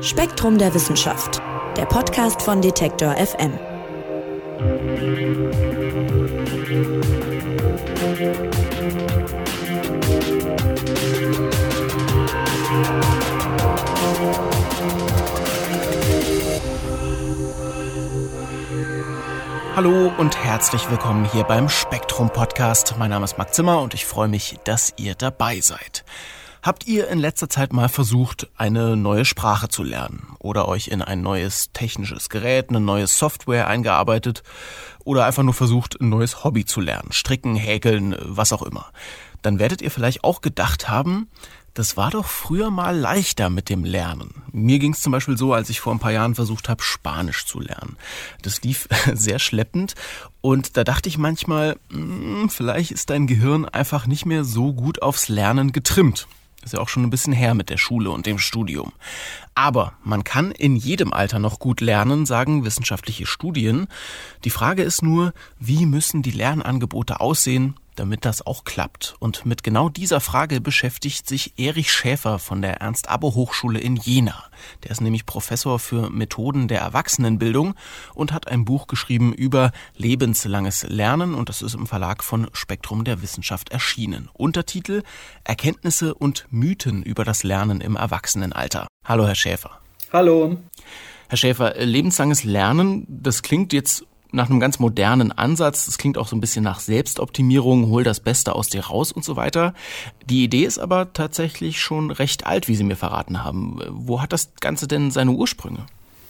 Spektrum der Wissenschaft, der Podcast von Detektor FM. Hallo und herzlich willkommen hier beim Spektrum Podcast. Mein Name ist Marc Zimmer und ich freue mich, dass ihr dabei seid. Habt ihr in letzter Zeit mal versucht, eine neue Sprache zu lernen oder euch in ein neues technisches Gerät, eine neue Software eingearbeitet oder einfach nur versucht, ein neues Hobby zu lernen, stricken, häkeln, was auch immer? Dann werdet ihr vielleicht auch gedacht haben, das war doch früher mal leichter mit dem Lernen. Mir ging es zum Beispiel so, als ich vor ein paar Jahren versucht habe, Spanisch zu lernen. Das lief sehr schleppend und da dachte ich manchmal, hm, vielleicht ist dein Gehirn einfach nicht mehr so gut aufs Lernen getrimmt. Ist ja auch schon ein bisschen her mit der Schule und dem Studium. Aber man kann in jedem Alter noch gut lernen, sagen wissenschaftliche Studien. Die Frage ist nur, wie müssen die Lernangebote aussehen, damit das auch klappt. Und mit genau dieser Frage beschäftigt sich Erich Schäfer von der Ernst-Abbe-Hochschule in Jena. Der ist nämlich Professor für Methoden der Erwachsenenbildung und hat ein Buch geschrieben über lebenslanges Lernen und das ist im Verlag von Spektrum der Wissenschaft erschienen. Untertitel Erkenntnisse und Mythen über das Lernen im Erwachsenenalter. Hallo, Herr Schäfer. Hallo. Herr Schäfer, lebenslanges Lernen, das klingt jetzt nach einem ganz modernen Ansatz. Das klingt auch so ein bisschen nach Selbstoptimierung, hol das Beste aus dir raus und so weiter. Die Idee ist aber tatsächlich schon recht alt, wie Sie mir verraten haben. Wo hat das Ganze denn seine Ursprünge?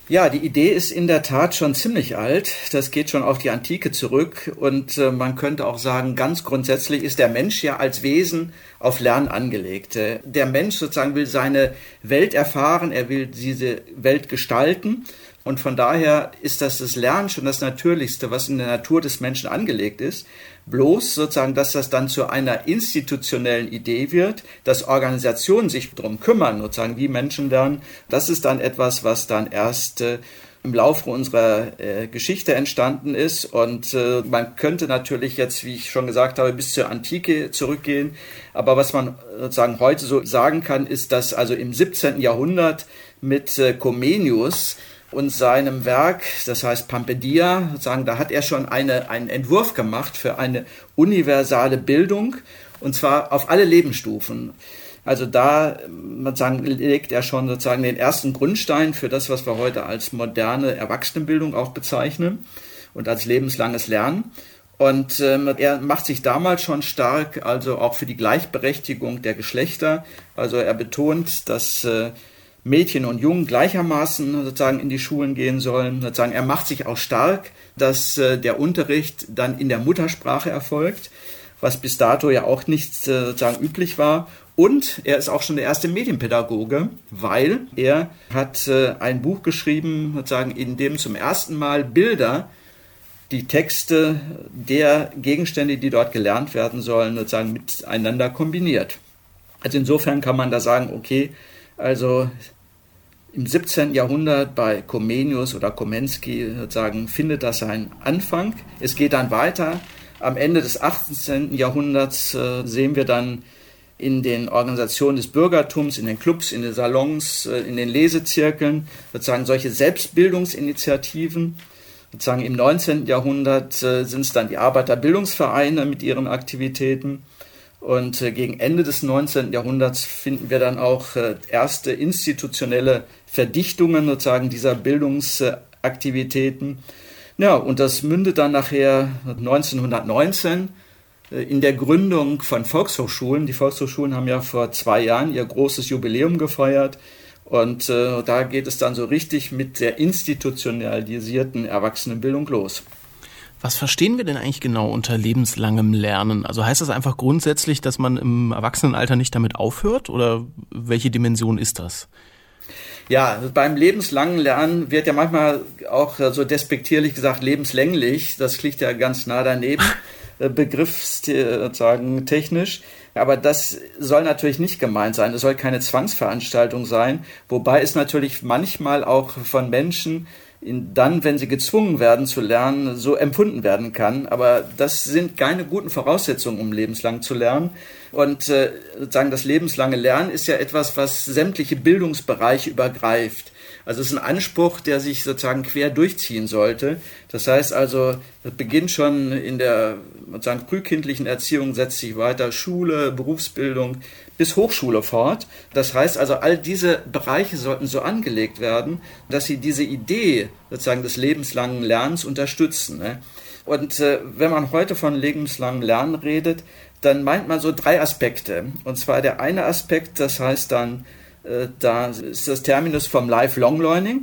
Ja, die Idee ist in der Tat schon ziemlich alt. Das geht schon auf die Antike zurück. Und äh, man könnte auch sagen, ganz grundsätzlich ist der Mensch ja als Wesen auf Lernen angelegt. Äh, der Mensch sozusagen will seine Welt erfahren, er will diese Welt gestalten. Und von daher ist das das Lernen schon das Natürlichste, was in der Natur des Menschen angelegt ist. Bloß sozusagen, dass das dann zu einer institutionellen Idee wird, dass Organisationen sich darum kümmern, sozusagen wie Menschen lernen. Das ist dann etwas, was dann erst äh, im Laufe unserer äh, Geschichte entstanden ist. Und äh, man könnte natürlich jetzt, wie ich schon gesagt habe, bis zur Antike zurückgehen. Aber was man sozusagen heute so sagen kann, ist, dass also im 17. Jahrhundert mit äh, Comenius und seinem Werk, das heißt Pampedia, sagen, da hat er schon eine, einen Entwurf gemacht für eine universale Bildung und zwar auf alle Lebensstufen. Also da sagen, legt er schon sozusagen den ersten Grundstein für das, was wir heute als moderne Erwachsenenbildung auch bezeichnen und als lebenslanges Lernen. Und ähm, er macht sich damals schon stark, also auch für die Gleichberechtigung der Geschlechter. Also er betont, dass äh, Mädchen und Jungen gleichermaßen sozusagen in die Schulen gehen sollen. Sozusagen, er macht sich auch stark, dass äh, der Unterricht dann in der Muttersprache erfolgt, was bis dato ja auch nicht äh, sozusagen üblich war. Und er ist auch schon der erste Medienpädagoge, weil er hat äh, ein Buch geschrieben, sozusagen, in dem zum ersten Mal Bilder die Texte der Gegenstände, die dort gelernt werden sollen, sozusagen miteinander kombiniert. Also insofern kann man da sagen, okay, also im 17. Jahrhundert bei Comenius oder Komensky sozusagen findet das seinen Anfang. Es geht dann weiter. Am Ende des 18. Jahrhunderts äh, sehen wir dann in den Organisationen des Bürgertums, in den Clubs, in den Salons, äh, in den Lesezirkeln sozusagen solche Selbstbildungsinitiativen. Sozusagen im 19. Jahrhundert äh, sind es dann die Arbeiterbildungsvereine mit ihren Aktivitäten. Und äh, gegen Ende des 19. Jahrhunderts finden wir dann auch äh, erste institutionelle Verdichtungen sozusagen dieser Bildungsaktivitäten. Ja, und das mündet dann nachher 1919 äh, in der Gründung von Volkshochschulen. Die Volkshochschulen haben ja vor zwei Jahren ihr großes Jubiläum gefeiert. Und äh, da geht es dann so richtig mit der institutionalisierten Erwachsenenbildung los. Was verstehen wir denn eigentlich genau unter lebenslangem Lernen? Also heißt das einfach grundsätzlich, dass man im Erwachsenenalter nicht damit aufhört oder welche Dimension ist das? Ja, beim lebenslangen Lernen wird ja manchmal auch so despektierlich gesagt lebenslänglich. Das liegt ja ganz nah daneben, äh, begriffssagen technisch. Aber das soll natürlich nicht gemeint sein. Es soll keine Zwangsveranstaltung sein. Wobei es natürlich manchmal auch von Menschen dann, wenn sie gezwungen werden zu lernen, so empfunden werden kann. Aber das sind keine guten Voraussetzungen, um lebenslang zu lernen. Und äh, sozusagen das lebenslange Lernen ist ja etwas, was sämtliche Bildungsbereiche übergreift. Also es ist ein Anspruch, der sich sozusagen quer durchziehen sollte. Das heißt also, das beginnt schon in der sozusagen frühkindlichen Erziehung, setzt sich weiter Schule, Berufsbildung bis Hochschule fort. Das heißt also, all diese Bereiche sollten so angelegt werden, dass sie diese Idee sozusagen des lebenslangen Lernens unterstützen. Ne? Und äh, wenn man heute von lebenslangen Lernen redet, dann meint man so drei Aspekte. Und zwar der eine Aspekt, das heißt dann da ist das Terminus vom Lifelong Learning.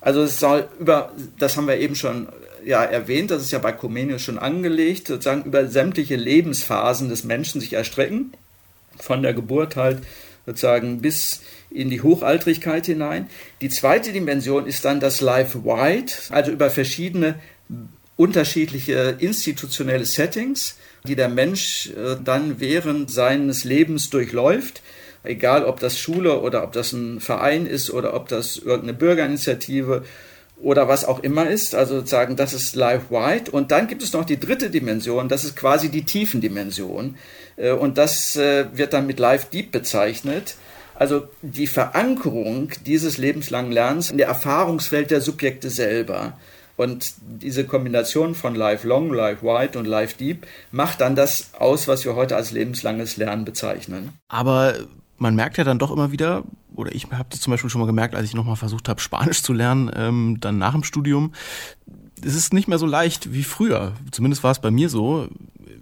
Also es soll über, das haben wir eben schon ja, erwähnt, das ist ja bei Comenius schon angelegt, sozusagen über sämtliche Lebensphasen des Menschen sich erstrecken, von der Geburt halt sozusagen bis in die Hochaltrigkeit hinein. Die zweite Dimension ist dann das Life-Wide, also über verschiedene unterschiedliche institutionelle Settings, die der Mensch äh, dann während seines Lebens durchläuft egal ob das Schule oder ob das ein Verein ist oder ob das irgendeine Bürgerinitiative oder was auch immer ist. Also sozusagen, das ist life-wide. Und dann gibt es noch die dritte Dimension, das ist quasi die Tiefendimension. Äh, und das äh, wird dann mit life-deep bezeichnet. Also die Verankerung dieses lebenslangen Lernens in der Erfahrungswelt der Subjekte selber. Und diese Kombination von Lifelong, Life Wide und Life Deep macht dann das aus, was wir heute als lebenslanges Lernen bezeichnen. Aber man merkt ja dann doch immer wieder, oder ich habe das zum Beispiel schon mal gemerkt, als ich nochmal versucht habe, Spanisch zu lernen, ähm, dann nach dem Studium, es ist nicht mehr so leicht wie früher. Zumindest war es bei mir so.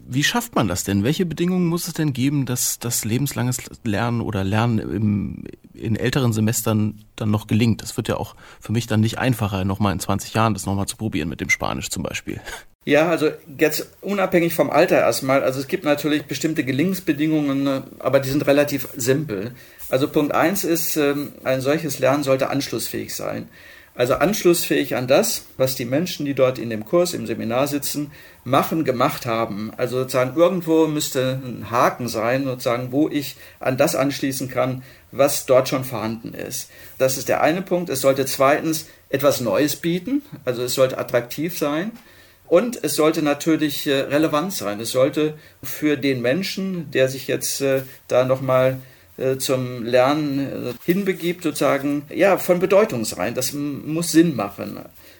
Wie schafft man das denn? Welche Bedingungen muss es denn geben, dass das lebenslanges Lernen oder Lernen im, in älteren Semestern dann noch gelingt? Das wird ja auch für mich dann nicht einfacher, nochmal in 20 Jahren das nochmal zu probieren mit dem Spanisch zum Beispiel. Ja, also jetzt unabhängig vom Alter erstmal. Also es gibt natürlich bestimmte Gelingensbedingungen, äh, aber die sind relativ simpel. Also Punkt eins ist, ähm, ein solches Lernen sollte anschlussfähig sein. Also anschlussfähig an das, was die Menschen, die dort in dem Kurs, im Seminar sitzen, machen, gemacht haben. Also sozusagen irgendwo müsste ein Haken sein, sozusagen, wo ich an das anschließen kann, was dort schon vorhanden ist. Das ist der eine Punkt. Es sollte zweitens etwas Neues bieten, also es sollte attraktiv sein. Und es sollte natürlich äh, relevant sein. Es sollte für den Menschen, der sich jetzt äh, da nochmal äh, zum Lernen hinbegibt, sozusagen, ja, von Bedeutung sein. Das muss Sinn machen.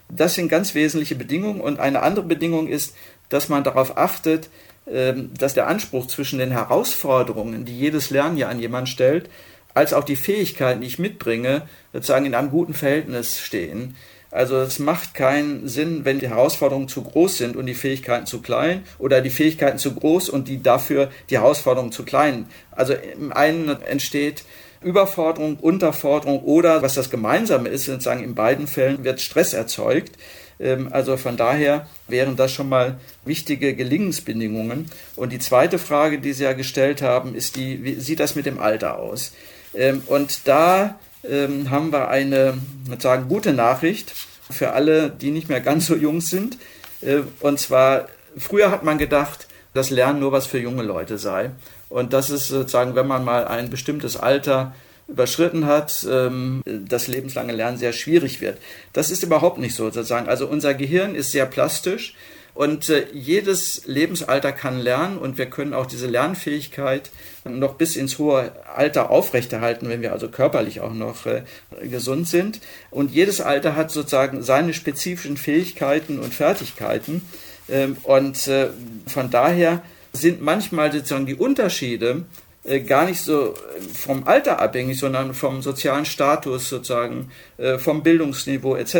Das sind ganz wesentliche Bedingungen. Und eine andere Bedingung ist, dass man darauf achtet, ähm, dass der Anspruch zwischen den Herausforderungen, die jedes Lernen ja an jemanden stellt, als auch die Fähigkeiten, die ich mitbringe, sozusagen in einem guten Verhältnis stehen. Also es macht keinen Sinn, wenn die Herausforderungen zu groß sind und die Fähigkeiten zu klein oder die Fähigkeiten zu groß und die dafür die Herausforderungen zu klein. Also im einen entsteht Überforderung, Unterforderung oder was das Gemeinsame ist, sozusagen in beiden Fällen wird Stress erzeugt. Ähm, also von daher wären das schon mal wichtige Gelingensbedingungen. Und die zweite Frage, die Sie ja gestellt haben, ist die, wie sieht das mit dem Alter aus? Ähm, und da ähm, haben wir eine sagen, gute Nachricht für alle, die nicht mehr ganz so jung sind. Äh, und zwar, früher hat man gedacht, dass Lernen nur was für junge Leute sei. Und das ist sozusagen, wenn man mal ein bestimmtes Alter überschritten hat, ähm, das lebenslange Lernen sehr schwierig wird. Das ist überhaupt nicht so sozusagen. Also unser Gehirn ist sehr plastisch und äh, jedes Lebensalter kann lernen und wir können auch diese Lernfähigkeit noch bis ins hohe Alter aufrechterhalten, wenn wir also körperlich auch noch äh, gesund sind. Und jedes Alter hat sozusagen seine spezifischen Fähigkeiten und Fertigkeiten. Ähm, und äh, von daher sind manchmal sozusagen die Unterschiede äh, gar nicht so vom Alter abhängig, sondern vom sozialen Status sozusagen, äh, vom Bildungsniveau etc.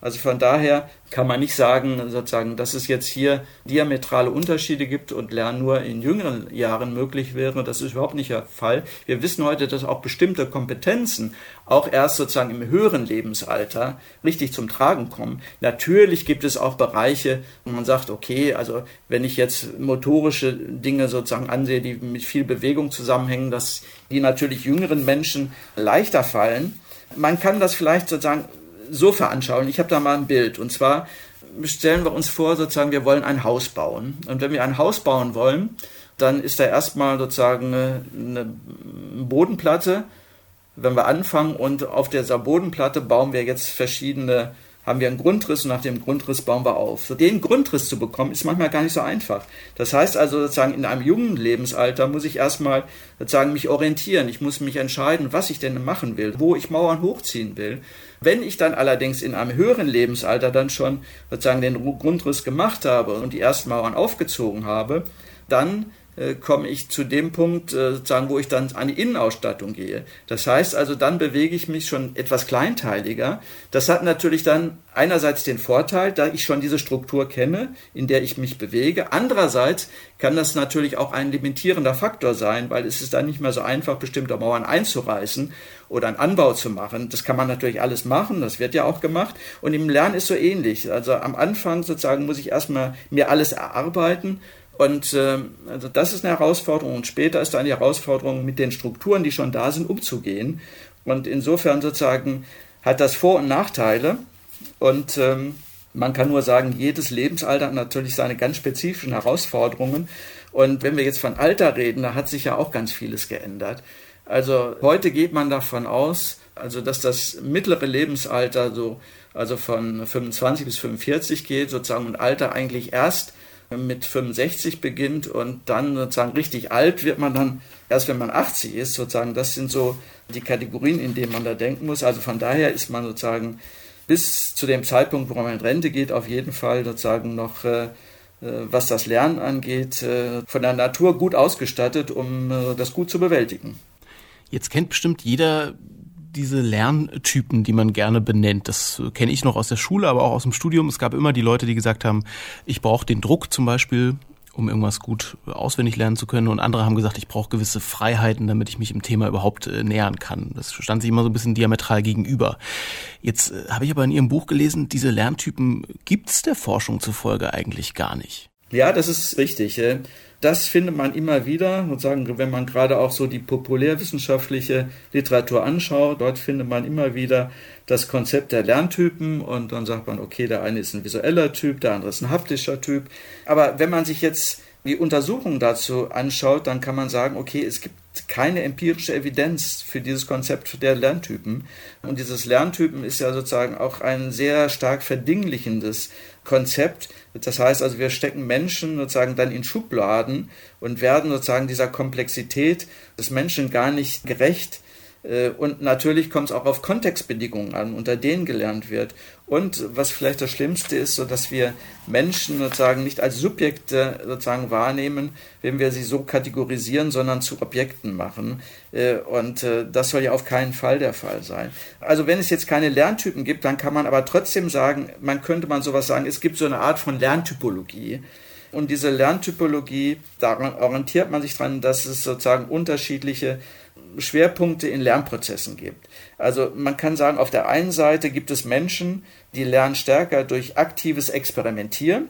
Also von daher kann man nicht sagen, sozusagen, dass es jetzt hier diametrale Unterschiede gibt und Lernen nur in jüngeren Jahren möglich wäre. Das ist überhaupt nicht der Fall. Wir wissen heute, dass auch bestimmte Kompetenzen auch erst sozusagen im höheren Lebensalter richtig zum Tragen kommen. Natürlich gibt es auch Bereiche, wo man sagt, okay, also wenn ich jetzt motorische Dinge sozusagen ansehe, die mit viel Bewegung zusammenhängen, dass die natürlich jüngeren Menschen leichter fallen. Man kann das vielleicht sozusagen so veranschaulichen. Ich habe da mal ein Bild. Und zwar stellen wir uns vor, sozusagen, wir wollen ein Haus bauen. Und wenn wir ein Haus bauen wollen, dann ist da erstmal sozusagen eine, eine Bodenplatte. Wenn wir anfangen und auf dieser Bodenplatte bauen wir jetzt verschiedene haben wir einen Grundriss und nach dem Grundriss bauen wir auf. Den Grundriss zu bekommen, ist manchmal gar nicht so einfach. Das heißt also sozusagen in einem jungen Lebensalter muss ich erstmal sozusagen mich orientieren. Ich muss mich entscheiden, was ich denn machen will, wo ich Mauern hochziehen will. Wenn ich dann allerdings in einem höheren Lebensalter dann schon sozusagen den Grundriss gemacht habe und die ersten Mauern aufgezogen habe, dann äh, komme ich zu dem Punkt, äh, sozusagen, wo ich dann an die Innenausstattung gehe. Das heißt also, dann bewege ich mich schon etwas kleinteiliger. Das hat natürlich dann einerseits den Vorteil, da ich schon diese Struktur kenne, in der ich mich bewege. Andererseits kann das natürlich auch ein limitierender Faktor sein, weil es ist dann nicht mehr so einfach, bestimmte Mauern einzureißen oder einen Anbau zu machen. Das kann man natürlich alles machen, das wird ja auch gemacht. Und im Lernen ist so ähnlich. Also am Anfang sozusagen muss ich erstmal mir alles erarbeiten und äh, also das ist eine Herausforderung und später ist dann die Herausforderung, mit den Strukturen, die schon da sind, umzugehen. Und insofern sozusagen hat das Vor- und Nachteile. Und ähm, man kann nur sagen, jedes Lebensalter hat natürlich seine ganz spezifischen Herausforderungen. Und wenn wir jetzt von Alter reden, da hat sich ja auch ganz vieles geändert. Also heute geht man davon aus, also dass das mittlere Lebensalter so also von 25 bis 45 geht, sozusagen und Alter eigentlich erst mit 65 beginnt und dann sozusagen richtig alt wird man dann erst, wenn man 80 ist, sozusagen. Das sind so die Kategorien, in denen man da denken muss. Also von daher ist man sozusagen bis zu dem Zeitpunkt, wo man in Rente geht, auf jeden Fall sozusagen noch, äh, äh was das Lernen angeht, äh, von der Natur gut ausgestattet, um äh, das gut zu bewältigen. Jetzt kennt bestimmt jeder diese Lerntypen, die man gerne benennt. Das kenne ich noch aus der Schule, aber auch aus dem Studium. Es gab immer die Leute, die gesagt haben, ich brauche den Druck zum Beispiel, um irgendwas gut auswendig lernen zu können. Und andere haben gesagt, ich brauche gewisse Freiheiten, damit ich mich im Thema überhaupt äh, nähern kann. Das stand sich immer so ein bisschen diametral gegenüber. Jetzt äh, habe ich aber in Ihrem Buch gelesen, diese Lerntypen gibt es der Forschung zufolge eigentlich gar nicht. Ja, das ist richtig. Das findet man immer wieder, sozusagen, wenn man gerade auch so die populärwissenschaftliche Literatur anschaut. Dort findet man immer wieder das Konzept der Lerntypen und dann sagt man, okay, der eine ist ein visueller Typ, der andere ist ein haptischer Typ. Aber wenn man sich jetzt die Untersuchungen dazu anschaut, dann kann man sagen, okay, es gibt keine empirische Evidenz für dieses Konzept der Lerntypen. Und dieses Lerntypen ist ja sozusagen auch ein sehr stark verdinglichendes Konzept. Das heißt also, wir stecken Menschen sozusagen dann in Schubladen und werden sozusagen dieser Komplexität des Menschen gar nicht gerecht. Äh, und natürlich kommt es auch auf Kontextbedingungen an, unter denen gelernt wird. Und was vielleicht das Schlimmste ist, so dass wir Menschen sozusagen nicht als Subjekte sozusagen wahrnehmen, wenn wir sie so kategorisieren, sondern zu Objekten machen. Äh, und äh, das soll ja auf keinen Fall der Fall sein. Also wenn es jetzt keine Lerntypen gibt, dann kann man aber trotzdem sagen, man könnte man sowas sagen, es gibt so eine Art von Lerntypologie. Und diese Lerntypologie, daran orientiert man sich dran, dass es sozusagen unterschiedliche Schwerpunkte in Lernprozessen gibt. Also man kann sagen, auf der einen Seite gibt es Menschen, die lernen stärker durch aktives Experimentieren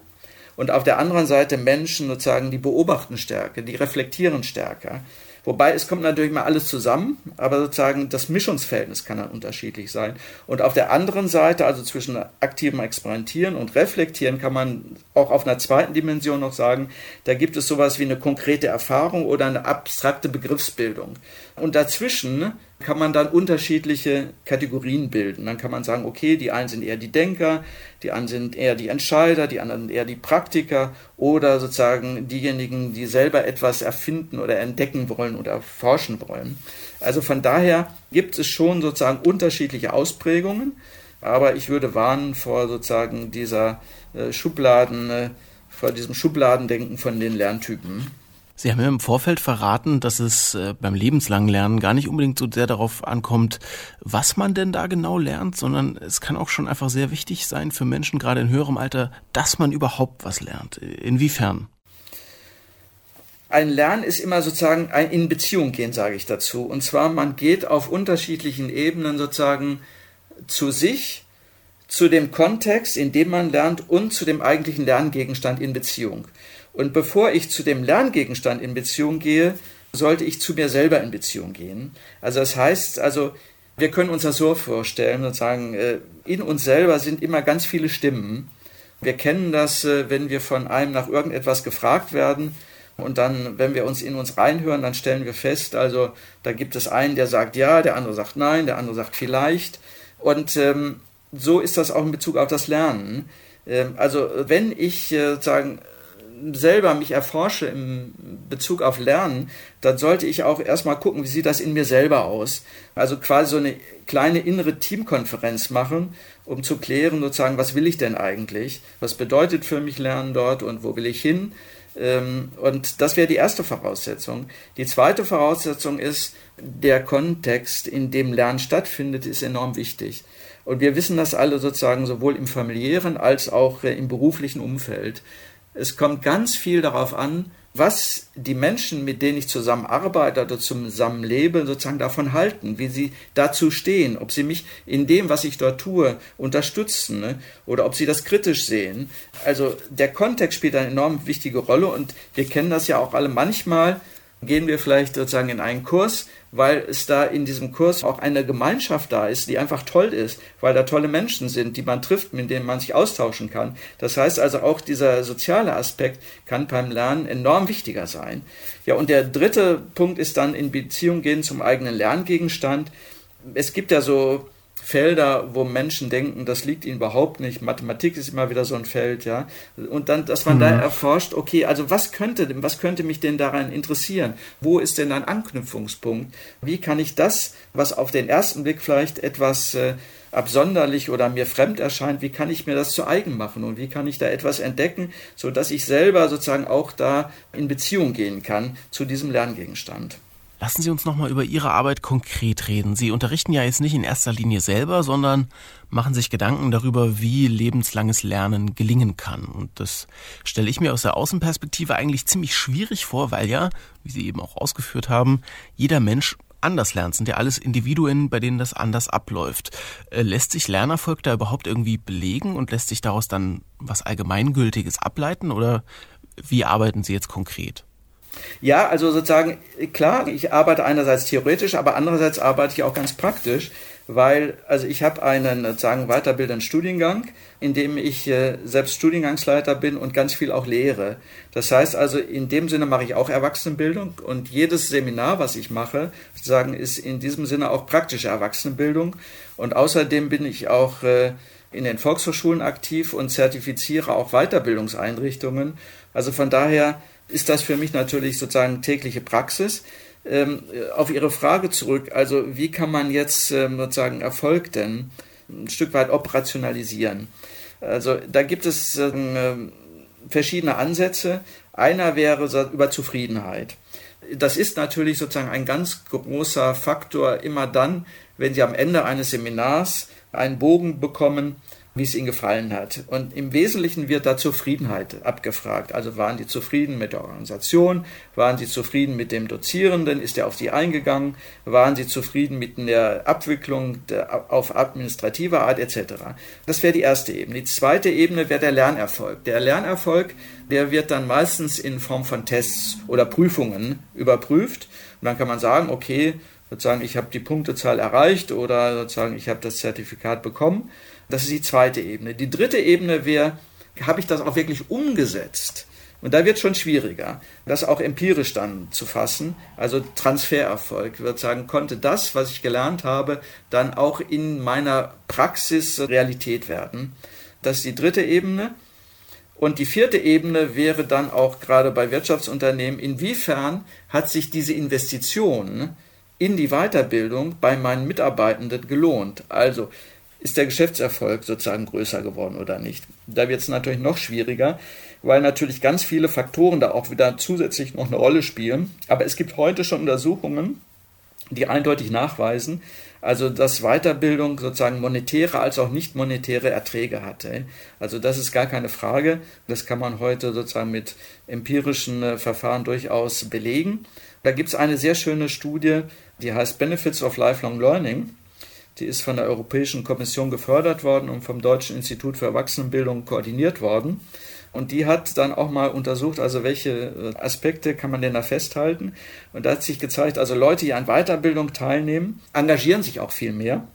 und auf der anderen Seite Menschen sozusagen, die beobachten stärker, die reflektieren stärker. Wobei es kommt natürlich mal alles zusammen, aber sozusagen das Mischungsverhältnis kann dann unterschiedlich sein. Und auf der anderen Seite, also zwischen aktivem Experimentieren und Reflektieren, kann man auch auf einer zweiten Dimension noch sagen, da gibt es sowas wie eine konkrete Erfahrung oder eine abstrakte Begriffsbildung. Und dazwischen kann man dann unterschiedliche Kategorien bilden. Dann kann man sagen, okay, die einen sind eher die Denker, die anderen sind eher die Entscheider, die anderen eher die Praktiker oder sozusagen diejenigen, die selber etwas erfinden oder entdecken wollen oder forschen wollen. Also von daher gibt es schon sozusagen unterschiedliche Ausprägungen, aber ich würde warnen vor sozusagen dieser äh, Schubladen, äh, vor diesem Schubladendenken von den Lerntypen. Sie haben ja im Vorfeld verraten, dass es äh, beim lebenslangen Lernen gar nicht unbedingt so sehr darauf ankommt, was man denn da genau lernt, sondern es kann auch schon einfach sehr wichtig sein für Menschen, gerade in höherem Alter, dass man überhaupt was lernt. Inwiefern? Ein Lernen ist immer sozusagen ein in Beziehung gehen, sage ich dazu. Und zwar, man geht auf unterschiedlichen Ebenen sozusagen zu sich, zu dem Kontext, in dem man lernt und zu dem eigentlichen Lerngegenstand in Beziehung. Und bevor ich zu dem Lerngegenstand in Beziehung gehe, sollte ich zu mir selber in Beziehung gehen. Also das heißt, also wir können uns das so vorstellen und sagen, äh, in uns selber sind immer ganz viele Stimmen. Wir kennen das, äh, wenn wir von einem nach irgendetwas gefragt werden und dann, wenn wir uns in uns reinhören, dann stellen wir fest, also da gibt es einen, der sagt ja, der andere sagt nein, der andere sagt vielleicht. Und ähm, so ist das auch in Bezug auf das Lernen. Ähm, also wenn ich äh, sozusagen selber mich erforsche im Bezug auf Lernen, dann sollte ich auch erstmal gucken, wie sieht das in mir selber aus. Also quasi so eine kleine innere Teamkonferenz machen, um zu klären, sozusagen, was will ich denn eigentlich? Was bedeutet für mich Lernen dort und wo will ich hin? Ähm, und das wäre die erste Voraussetzung. Die zweite Voraussetzung ist, der Kontext, in dem Lernen stattfindet, ist enorm wichtig. Und wir wissen das alle sozusagen sowohl im familiären als auch äh, im beruflichen Umfeld. Es kommt ganz viel darauf an, was die Menschen, mit denen ich zusammenarbeite oder zusammenlebe, sozusagen davon halten, wie sie dazu stehen, ob sie mich in dem, was ich dort tue, unterstützen ne? oder ob sie das kritisch sehen. Also der Kontext spielt eine enorm wichtige Rolle und wir kennen das ja auch alle manchmal gehen wir vielleicht sozusagen in einen Kurs, weil es da in diesem Kurs auch eine Gemeinschaft da ist, die einfach toll ist, weil da tolle Menschen sind, die man trifft, mit denen man sich austauschen kann. Das heißt also auch dieser soziale Aspekt kann beim Lernen enorm wichtiger sein. Ja, und der dritte Punkt ist dann in Beziehung gehen zum eigenen Lerngegenstand. Es gibt ja so Felder, wo Menschen denken, das liegt ihnen überhaupt nicht. Mathematik ist immer wieder so ein Feld, ja. Und dann, dass man mhm. da erforscht, okay, also was könnte, was könnte mich denn daran interessieren? Wo ist denn ein Anknüpfungspunkt? Wie kann ich das, was auf den ersten Blick vielleicht etwas äh, absonderlich oder mir fremd erscheint, wie kann ich mir das zu eigen machen und wie kann ich da etwas entdecken, so dass ich selber sozusagen auch da in Beziehung gehen kann zu diesem Lerngegenstand? Lassen Sie uns nochmal über Ihre Arbeit konkret reden. Sie unterrichten ja jetzt nicht in erster Linie selber, sondern machen sich Gedanken darüber, wie lebenslanges Lernen gelingen kann. Und das stelle ich mir aus der Außenperspektive eigentlich ziemlich schwierig vor, weil ja, wie Sie eben auch ausgeführt haben, jeder Mensch anders lernt, sind ja alles Individuen, bei denen das anders abläuft. Äh, lässt sich Lernerfolg da überhaupt irgendwie belegen und lässt sich daraus dann was Allgemeingültiges ableiten oder wie arbeiten Sie jetzt konkret? Ja, also sozusagen, klar, ich arbeite einerseits theoretisch, aber andererseits arbeite ich auch ganz praktisch, weil, also ich habe einen sozusagen weiterbildenden Studiengang, in dem ich äh, selbst Studiengangsleiter bin und ganz viel auch lehre. Das heißt also, in dem Sinne mache ich auch Erwachsenenbildung und jedes Seminar, was ich mache, sozusagen ist in diesem Sinne auch praktische Erwachsenenbildung. Und außerdem bin ich auch äh, in den Volkshochschulen aktiv und zertifiziere auch Weiterbildungseinrichtungen. Also von daher ist das für mich natürlich sozusagen tägliche Praxis. Ähm, auf Ihre Frage zurück, also wie kann man jetzt ähm, sozusagen Erfolg denn ein Stück weit operationalisieren? Also da gibt es äh, verschiedene Ansätze. Einer wäre über Zufriedenheit. Das ist natürlich sozusagen ein ganz großer Faktor immer dann, wenn Sie am Ende eines Seminars einen Bogen bekommen, wie es ihnen gefallen hat. Und im Wesentlichen wird da Zufriedenheit abgefragt. Also waren die zufrieden mit der Organisation? Waren sie zufrieden mit dem Dozierenden? Ist er auf sie eingegangen? Waren sie zufrieden mit der Abwicklung der, auf administrative Art etc.? Das wäre die erste Ebene. Die zweite Ebene wäre der Lernerfolg. Der Lernerfolg, der wird dann meistens in Form von Tests oder Prüfungen überprüft. Und dann kann man sagen, okay, sozusagen, ich habe die Punktezahl erreicht oder sozusagen, ich habe das Zertifikat bekommen. Das ist die zweite Ebene. Die dritte Ebene wäre, habe ich das auch wirklich umgesetzt? Und da wird schon schwieriger, das auch empirisch dann zu fassen. Also Transfererfolg. Ich würde sagen, konnte das, was ich gelernt habe, dann auch in meiner Praxis Realität werden. Das ist die dritte Ebene. Und die vierte Ebene wäre dann auch gerade bei Wirtschaftsunternehmen, inwiefern hat sich diese Investition in die Weiterbildung bei meinen Mitarbeitenden gelohnt? Also ist der Geschäftserfolg sozusagen größer geworden oder nicht. Da wird es natürlich noch schwieriger, weil natürlich ganz viele Faktoren da auch wieder zusätzlich noch eine Rolle spielen. Aber es gibt heute schon Untersuchungen, die eindeutig nachweisen, also dass Weiterbildung sozusagen monetäre als auch nicht monetäre Erträge hatte. Also das ist gar keine Frage. Das kann man heute sozusagen mit empirischen äh, Verfahren durchaus belegen. Da gibt es eine sehr schöne Studie, die heißt Benefits of Lifelong Learning. Die ist von der Europäischen Kommission gefördert worden und vom Deutschen Institut für Erwachsenenbildung koordiniert worden. Und die hat dann auch mal untersucht, also welche äh, Aspekte kann man denn da festhalten. Und da hat sich gezeigt, also Leute, die an Weiterbildung teilnehmen, engagieren sich auch viel mehr.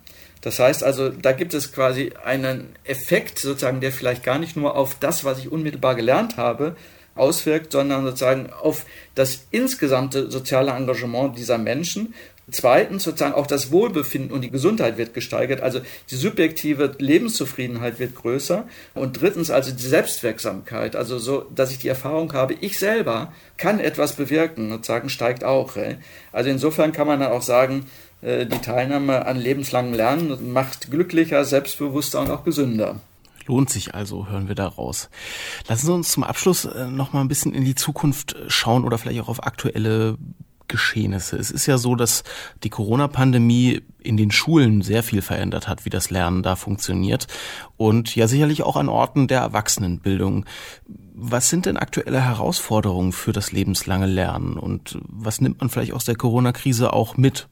Das heißt also, da gibt es quasi einen Effekt sozusagen, der vielleicht gar nicht nur auf das, was ich unmittelbar gelernt habe, auswirkt, sondern sozusagen auf das insgesamte soziale Engagement dieser Menschen, Zweitens sozusagen auch das Wohlbefinden und die Gesundheit wird gesteigert, also die subjektive Lebenszufriedenheit wird größer. Und drittens also die Selbstwirksamkeit, also so, dass ich die Erfahrung habe, ich selber kann etwas bewirken, sozusagen steigt auch. Also insofern kann man dann auch sagen, äh, die Teilnahme an lebenslangen Lernen macht glücklicher, selbstbewusster und auch gesünder. Lohnt sich also, hören wir daraus. Lassen Sie uns zum Abschluss äh, noch mal ein bisschen in die Zukunft schauen oder vielleicht auch auf aktuelle Geschehnisse. Es ist ja so, dass die Corona-Pandemie in den Schulen sehr viel verändert hat, wie das Lernen da funktioniert und ja sicherlich auch an Orten der Erwachsenenbildung. Was sind denn aktuelle Herausforderungen für das lebenslange Lernen und was nimmt man vielleicht aus der Corona-Krise auch mit?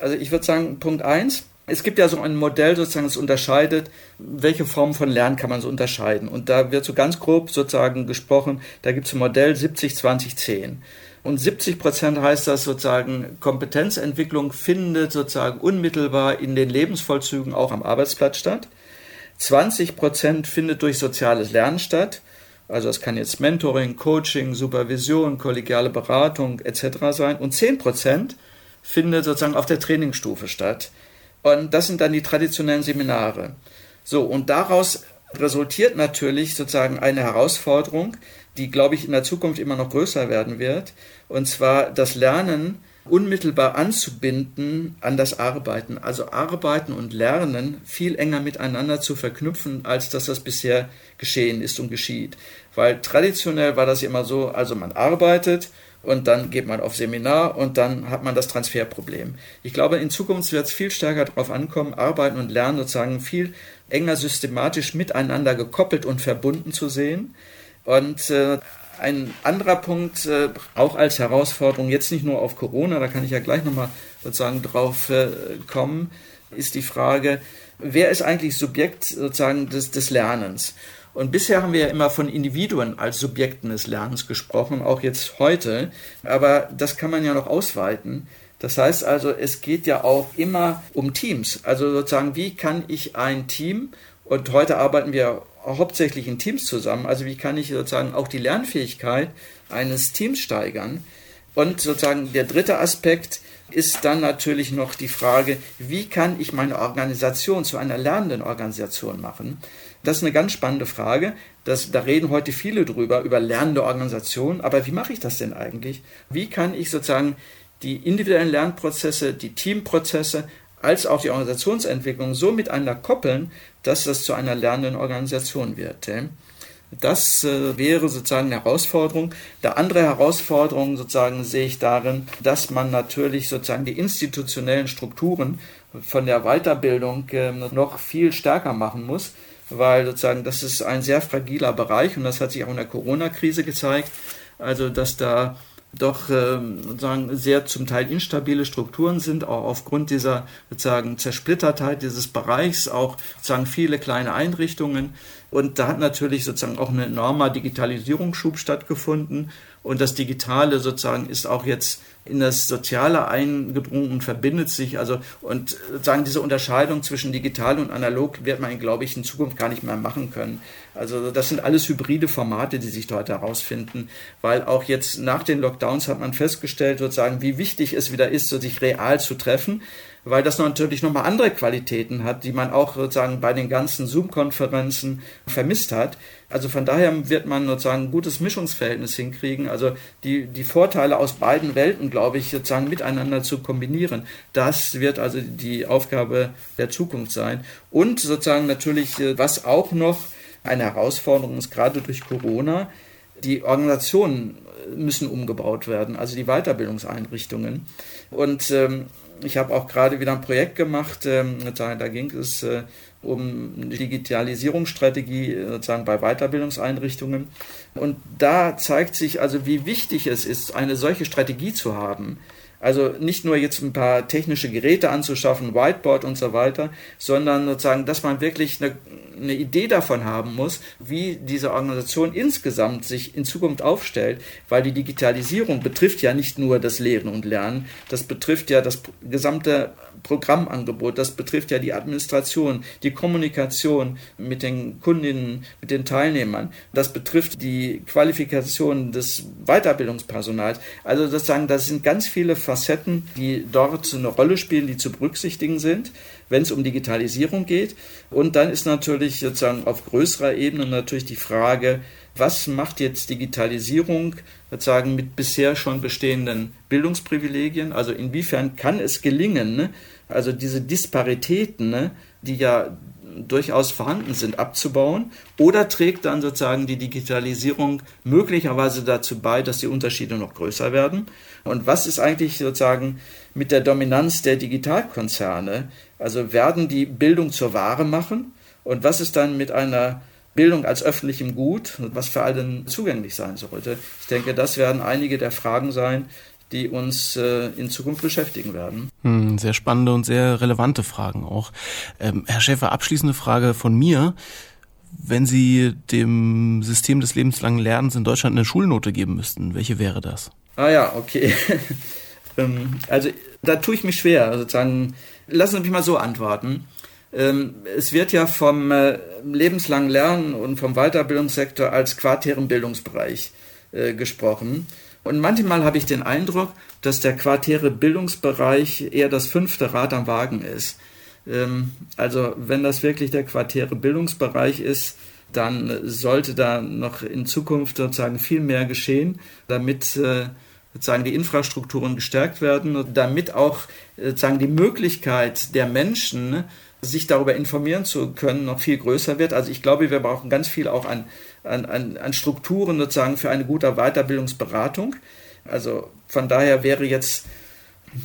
Also ich würde sagen, Punkt eins. Es gibt ja so ein Modell sozusagen, das unterscheidet, welche Formen von Lernen kann man so unterscheiden. Und da wird so ganz grob sozusagen gesprochen, da gibt es ein Modell 70, 20, 10. Und 70 Prozent heißt das sozusagen, Kompetenzentwicklung findet sozusagen unmittelbar in den Lebensvollzügen auch am Arbeitsplatz statt. 20 Prozent findet durch soziales Lernen statt. Also das kann jetzt Mentoring, Coaching, Supervision, kollegiale Beratung etc. sein. Und 10 Prozent findet sozusagen auf der Trainingsstufe statt. Und das sind dann die traditionellen Seminare. So, und daraus resultiert natürlich sozusagen eine Herausforderung, die, glaube ich, in der Zukunft immer noch größer werden wird. Und zwar das Lernen unmittelbar anzubinden an das Arbeiten. Also Arbeiten und Lernen viel enger miteinander zu verknüpfen, als dass das bisher geschehen ist und geschieht. Weil traditionell war das immer so, also man arbeitet und dann geht man auf Seminar und dann hat man das Transferproblem. Ich glaube, in Zukunft wird es viel stärker darauf ankommen, Arbeiten und Lernen sozusagen viel enger systematisch miteinander gekoppelt und verbunden zu sehen. Und äh, ein anderer Punkt, äh, auch als Herausforderung, jetzt nicht nur auf Corona, da kann ich ja gleich nochmal sozusagen drauf äh, kommen, ist die Frage, wer ist eigentlich Subjekt sozusagen des, des Lernens? Und bisher haben wir ja immer von Individuen als Subjekten des Lernens gesprochen, auch jetzt heute. Aber das kann man ja noch ausweiten. Das heißt also, es geht ja auch immer um Teams. Also sozusagen, wie kann ich ein Team, und heute arbeiten wir hauptsächlich in Teams zusammen, also wie kann ich sozusagen auch die Lernfähigkeit eines Teams steigern? Und sozusagen der dritte Aspekt ist dann natürlich noch die Frage, wie kann ich meine Organisation zu einer lernenden Organisation machen? Das ist eine ganz spannende Frage. Das, da reden heute viele drüber, über lernende Organisationen. Aber wie mache ich das denn eigentlich? Wie kann ich sozusagen die individuellen Lernprozesse, die Teamprozesse als auch die Organisationsentwicklung so miteinander koppeln, dass das zu einer lernenden Organisation wird. Das äh, wäre sozusagen eine Herausforderung. Der andere Herausforderung sozusagen sehe ich darin, dass man natürlich sozusagen die institutionellen Strukturen von der Weiterbildung äh, noch viel stärker machen muss, weil sozusagen das ist ein sehr fragiler Bereich und das hat sich auch in der Corona-Krise gezeigt. Also, dass da doch ähm, sozusagen sehr zum Teil instabile Strukturen sind, auch aufgrund dieser sozusagen Zersplittertheit dieses Bereichs, auch sozusagen viele kleine Einrichtungen. Und da hat natürlich sozusagen auch ein enormer Digitalisierungsschub stattgefunden. Und das Digitale sozusagen ist auch jetzt in das Soziale eingedrungen und verbindet sich. Also, und sozusagen diese Unterscheidung zwischen digital und analog wird man, glaube ich, in Zukunft gar nicht mehr machen können. Also, das sind alles hybride Formate, die sich dort herausfinden, weil auch jetzt nach den Lockdowns hat man festgestellt, sozusagen, wie wichtig es wieder ist, so sich real zu treffen weil das natürlich nochmal andere Qualitäten hat, die man auch sozusagen bei den ganzen Zoom-Konferenzen vermisst hat. Also von daher wird man sozusagen ein gutes Mischungsverhältnis hinkriegen. Also die, die Vorteile aus beiden Welten, glaube ich, sozusagen miteinander zu kombinieren. Das wird also die Aufgabe der Zukunft sein. Und sozusagen natürlich, was auch noch eine Herausforderung ist, gerade durch Corona, die Organisationen müssen umgebaut werden, also die Weiterbildungseinrichtungen. Und ähm, ich habe auch gerade wieder ein Projekt gemacht, ähm, da ging es äh, um Digitalisierungsstrategie sozusagen bei Weiterbildungseinrichtungen. Und da zeigt sich also, wie wichtig es ist, eine solche Strategie zu haben. Also nicht nur jetzt ein paar technische Geräte anzuschaffen, Whiteboard und so weiter, sondern sozusagen, dass man wirklich eine, eine Idee davon haben muss, wie diese Organisation insgesamt sich in Zukunft aufstellt, weil die Digitalisierung betrifft ja nicht nur das Lehren und Lernen, das betrifft ja das gesamte Programmangebot, das betrifft ja die Administration, die Kommunikation mit den Kundinnen, mit den Teilnehmern, das betrifft die Qualifikation des Weiterbildungspersonals. Also sozusagen, das sind ganz viele Facetten, die dort eine Rolle spielen, die zu berücksichtigen sind wenn es um Digitalisierung geht. Und dann ist natürlich sozusagen auf größerer Ebene natürlich die Frage, was macht jetzt Digitalisierung sozusagen mit bisher schon bestehenden Bildungsprivilegien? Also inwiefern kann es gelingen, ne? also diese Disparitäten, ne, die ja durchaus vorhanden sind, abzubauen? Oder trägt dann sozusagen die Digitalisierung möglicherweise dazu bei, dass die Unterschiede noch größer werden? Und was ist eigentlich sozusagen mit der Dominanz der Digitalkonzerne? Also werden die Bildung zur Ware machen? Und was ist dann mit einer Bildung als öffentlichem Gut, was für alle zugänglich sein sollte. Ich denke, das werden einige der Fragen sein, die uns äh, in Zukunft beschäftigen werden. Hm, sehr spannende und sehr relevante Fragen auch. Ähm, Herr Schäfer, abschließende Frage von mir. Wenn Sie dem System des lebenslangen Lernens in Deutschland eine Schulnote geben müssten, welche wäre das? Ah ja, okay. ähm, also da tue ich mich schwer. Sozusagen, lassen Sie mich mal so antworten. Ähm, es wird ja vom äh, lebenslangen Lernen und vom Weiterbildungssektor als quartären Bildungsbereich äh, gesprochen. Und manchmal habe ich den Eindruck, dass der quartäre Bildungsbereich eher das fünfte Rad am Wagen ist. Ähm, also wenn das wirklich der quartäre Bildungsbereich ist, dann sollte da noch in Zukunft sozusagen viel mehr geschehen, damit äh, sozusagen die Infrastrukturen gestärkt werden und damit auch sozusagen die Möglichkeit der Menschen, sich darüber informieren zu können, noch viel größer wird. Also ich glaube, wir brauchen ganz viel auch an, an, an Strukturen sozusagen für eine gute Weiterbildungsberatung. Also von daher wäre jetzt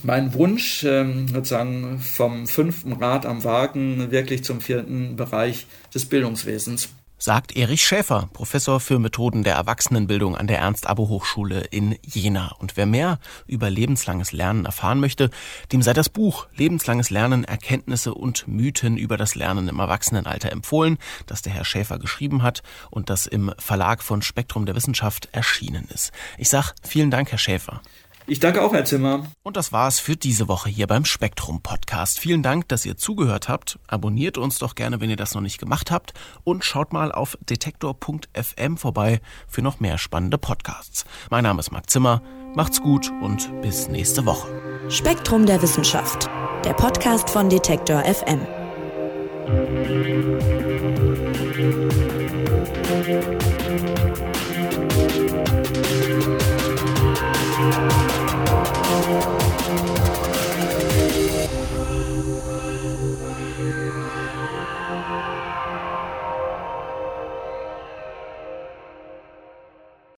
mein Wunsch ähm, sozusagen vom fünften Rad am Wagen wirklich zum vierten Bereich des Bildungswesens sagt Erich Schäfer, Professor für Methoden der Erwachsenenbildung an der Ernst-Abbe-Hochschule in Jena. Und wer mehr über lebenslanges Lernen erfahren möchte, dem sei das Buch Lebenslanges Lernen, Erkenntnisse und Mythen über das Lernen im Erwachsenenalter empfohlen, das der Herr Schäfer geschrieben hat und das im Verlag von Spektrum der Wissenschaft erschienen ist. Ich sag vielen Dank, Herr Schäfer. Ich danke auch, Herr Zimmer. Und das war's für diese Woche hier beim Spektrum Podcast. Vielen Dank, dass ihr zugehört habt. Abonniert uns doch gerne, wenn ihr das noch nicht gemacht habt. Und schaut mal auf detektor.fm vorbei für noch mehr spannende Podcasts. Mein Name ist Marc Zimmer. Macht's gut und bis nächste Woche. Spektrum der Wissenschaft. Der Podcast von Detektor FM.